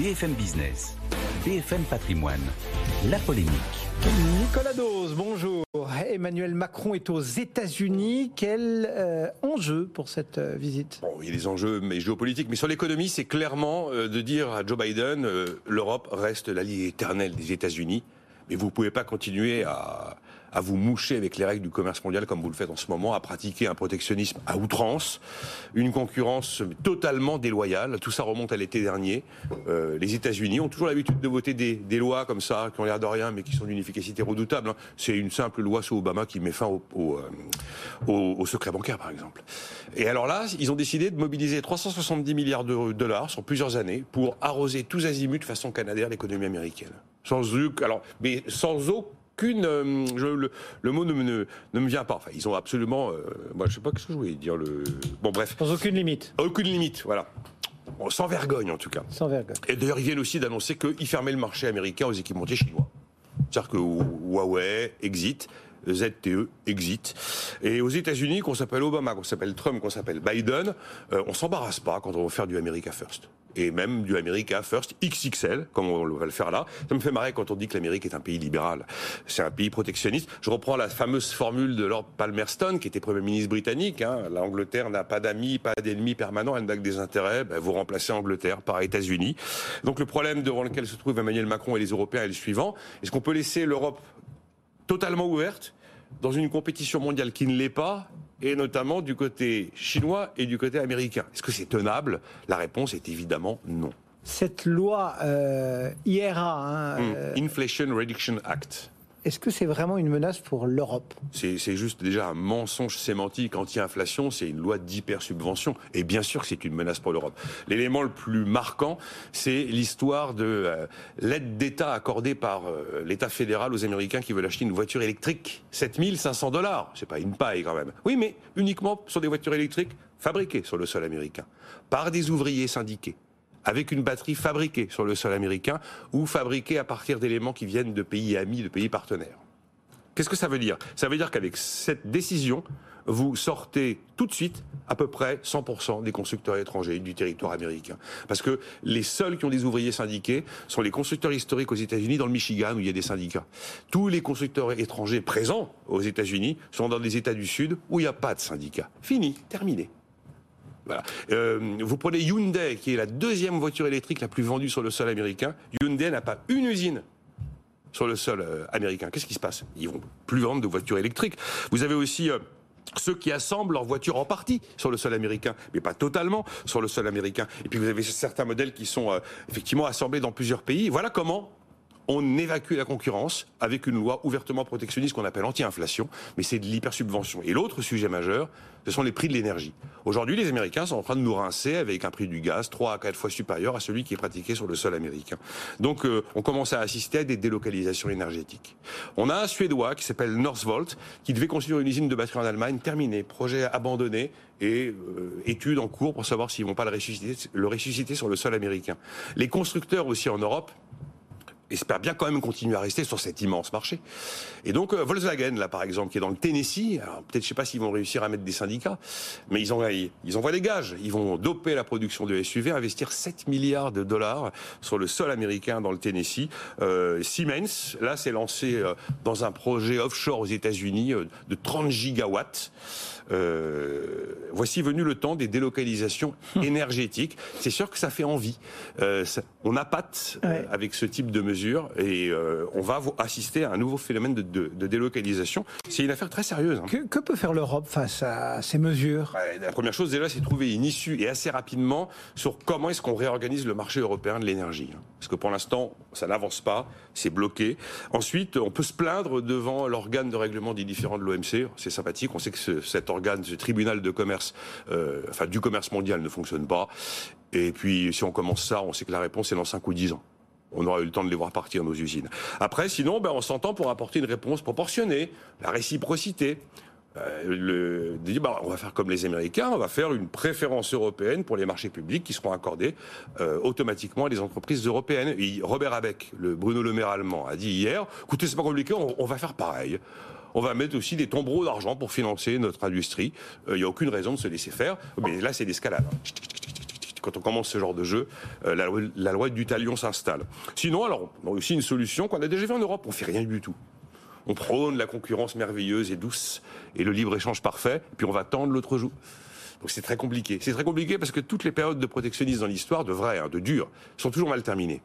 BFM Business, BFM Patrimoine, la polémique. Nicolas Dose, bonjour. Emmanuel Macron est aux États-Unis. Quel euh, enjeu pour cette euh, visite? Bon, Il y a des enjeux mais géopolitiques, mais sur l'économie, c'est clairement euh, de dire à Joe Biden l'Europe reste l'allié éternel des États-Unis, mais vous ne pouvez pas continuer à, à vous moucher avec les règles du commerce mondial comme vous le faites en ce moment, à pratiquer un protectionnisme à outrance, une concurrence totalement déloyale. Tout ça remonte à l'été dernier. Euh, les États-Unis ont toujours l'habitude de voter des, lois comme ça, qui ont l'air de rien, mais qui sont d'une efficacité redoutable. Hein. C'est une simple loi sous Obama qui met fin au, au, euh, au, secret bancaire, par exemple. Et alors là, ils ont décidé de mobiliser 370 milliards de dollars sur plusieurs années pour arroser tous azimuts de façon canadienne l'économie américaine. Sans, alors, mais sans aucun aucune. Euh, le, mot ne me, ne, me vient pas. Enfin, ils ont absolument. Euh, moi, je sais pas ce que je voulais dire. Le, bon, bref. Sans aucune limite. Aucune limite, voilà. sans vergogne, en tout cas. Sans vergogne. Et d'ailleurs, ils viennent aussi d'annoncer qu'ils fermaient le marché américain aux équipementiers chinois. C'est-à-dire que Huawei exit. ZTE exit. Et aux États-Unis, qu'on s'appelle Obama, qu'on s'appelle Trump, qu'on s'appelle Biden, euh, on s'embarrasse pas quand on va faire du America First et même du America First XXL, comme on va le faire là. Ça me fait marrer quand on dit que l'Amérique est un pays libéral. C'est un pays protectionniste. Je reprends la fameuse formule de Lord Palmerston, qui était Premier ministre britannique. Hein. L'Angleterre n'a pas d'amis, pas d'ennemis permanents, elle n'a que des intérêts. Ben, vous remplacez Angleterre par États-Unis. Donc le problème devant lequel se trouvent Emmanuel Macron et les Européens est le suivant. Est-ce qu'on peut laisser l'Europe totalement ouverte dans une compétition mondiale qui ne l'est pas et notamment du côté chinois et du côté américain. Est-ce que c'est tenable? La réponse est évidemment non. Cette loi euh, IRA, hein, hmm. euh, Inflation Reduction Act, est-ce que c'est vraiment une menace pour l'Europe? C'est, juste déjà un mensonge sémantique anti-inflation, c'est une loi d'hyper-subvention. Et bien sûr que c'est une menace pour l'Europe. L'élément le plus marquant, c'est l'histoire de euh, l'aide d'État accordée par euh, l'État fédéral aux Américains qui veulent acheter une voiture électrique. 7500 dollars, c'est pas une paille quand même. Oui, mais uniquement sur des voitures électriques fabriquées sur le sol américain, par des ouvriers syndiqués avec une batterie fabriquée sur le sol américain ou fabriquée à partir d'éléments qui viennent de pays amis, de pays partenaires. Qu'est-ce que ça veut dire? Ça veut dire qu'avec cette décision, vous sortez tout de suite à peu près 100% des constructeurs étrangers du territoire américain. Parce que les seuls qui ont des ouvriers syndiqués sont les constructeurs historiques aux États-Unis, dans le Michigan, où il y a des syndicats. Tous les constructeurs étrangers présents aux États-Unis sont dans des États du Sud où il n'y a pas de syndicats. Fini, terminé. Euh, vous prenez Hyundai, qui est la deuxième voiture électrique la plus vendue sur le sol américain. Hyundai n'a pas une usine sur le sol euh, américain. Qu'est-ce qui se passe? Ils vont plus vendre de voitures électriques. Vous avez aussi euh, ceux qui assemblent leurs voitures en partie sur le sol américain, mais pas totalement sur le sol américain. Et puis vous avez certains modèles qui sont effectivement assemblés dans plusieurs pays. Voilà comment on évacue la concurrence avec une loi ouvertement protectionniste qu'on appelle anti-inflation, mais c'est de l'hypersubvention. Et l'autre sujet majeur, ce sont les prix de l'énergie. Aujourd'hui, les Américains sont en train de nous rincer avec un prix du gaz 3 à 4 fois supérieur à celui qui est pratiqué sur le sol américain. Donc euh, on commence à assister à des délocalisations énergétiques. On a un Suédois qui s'appelle Northvolt, qui devait construire une usine de batterie en Allemagne, terminé, projet abandonné et euh, études en cours pour savoir s'ils vont pas le ressusciter, le ressusciter sur le sol américain. Les constructeurs aussi en Europe espère bien quand même continuer à rester sur cet immense marché. Et donc euh, Volkswagen, là par exemple, qui est dans le Tennessee, peut-être je sais pas s'ils vont réussir à mettre des syndicats, mais ils, ont, ils envoient des gages, ils vont doper la production de SUV, investir 7 milliards de dollars sur le sol américain dans le Tennessee. Euh, Siemens, là, s'est lancé euh, dans un projet offshore aux États-Unis de 30 gigawatts. Euh, voici venu le temps des délocalisations hum. énergétiques. C'est sûr que ça fait envie. Ça, on a patte euh, avec ce type de mesures et euh, on va assister à un nouveau phénomène de, de, de délocalisation. C'est une affaire très sérieuse. Hein. Que, que, peut faire l'Europe face à ces mesures? La première chose déjà, c'est trouver une issue et assez rapidement sur comment est-ce qu'on réorganise le marché européen de l'énergie. Parce que pour l'instant, ça n'avance pas, c'est bloqué. Ensuite, on peut se plaindre devant l'organe de règlement des différents de l'OMC. C'est sympathique. On sait que ce, cet organe, ce tribunal de commerce, euh, enfin du commerce mondial ne fonctionne pas. Et puis si on commence ça, on sait que la réponse est dans 5 ou 10 ans on aura eu le temps de les voir partir, nos usines. Après, sinon, ben, on s'entend pour apporter une réponse proportionnée, la réciprocité. Euh, bah, on va faire comme les Américains, on va faire une préférence européenne pour les marchés publics qui seront accordés euh, automatiquement à des entreprises européennes. Robert Abeck, le Bruno Le Maire allemand, a dit hier, écoutez, c'est pas compliqué, on va faire pareil on va mettre aussi des tombereaux d'argent pour financer notre industrie. Il euh, n'y a aucune raison de se laisser faire. Mais là, c'est l'escalade. Quand on commence ce genre de jeu, euh, la, loi, du talion s'installe. Sinon, alors, on a aussi une solution qu'on a déjà vu en Europe, on fait rien du tout. On prône la concurrence merveilleuse et douce et le libre-échange parfait, puis on va tendre l'autre joue. Donc c'est très compliqué. C'est très compliqué parce que toutes les périodes de protectionnisme dans l'histoire, de vrai, hein, de dur, sont toujours mal terminées.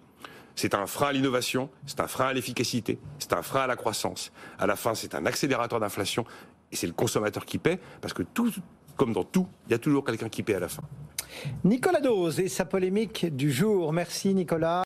C'est un frein à l'innovation, c'est un frein à l'efficacité, c'est un frein à la croissance. À la fin, c'est un accélérateur d'inflation et c'est le consommateur qui paie parce que tout, comme dans tout, il y a toujours quelqu'un qui paie à la fin. Nicolas Dose et sa polémique du jour. Merci Nicolas.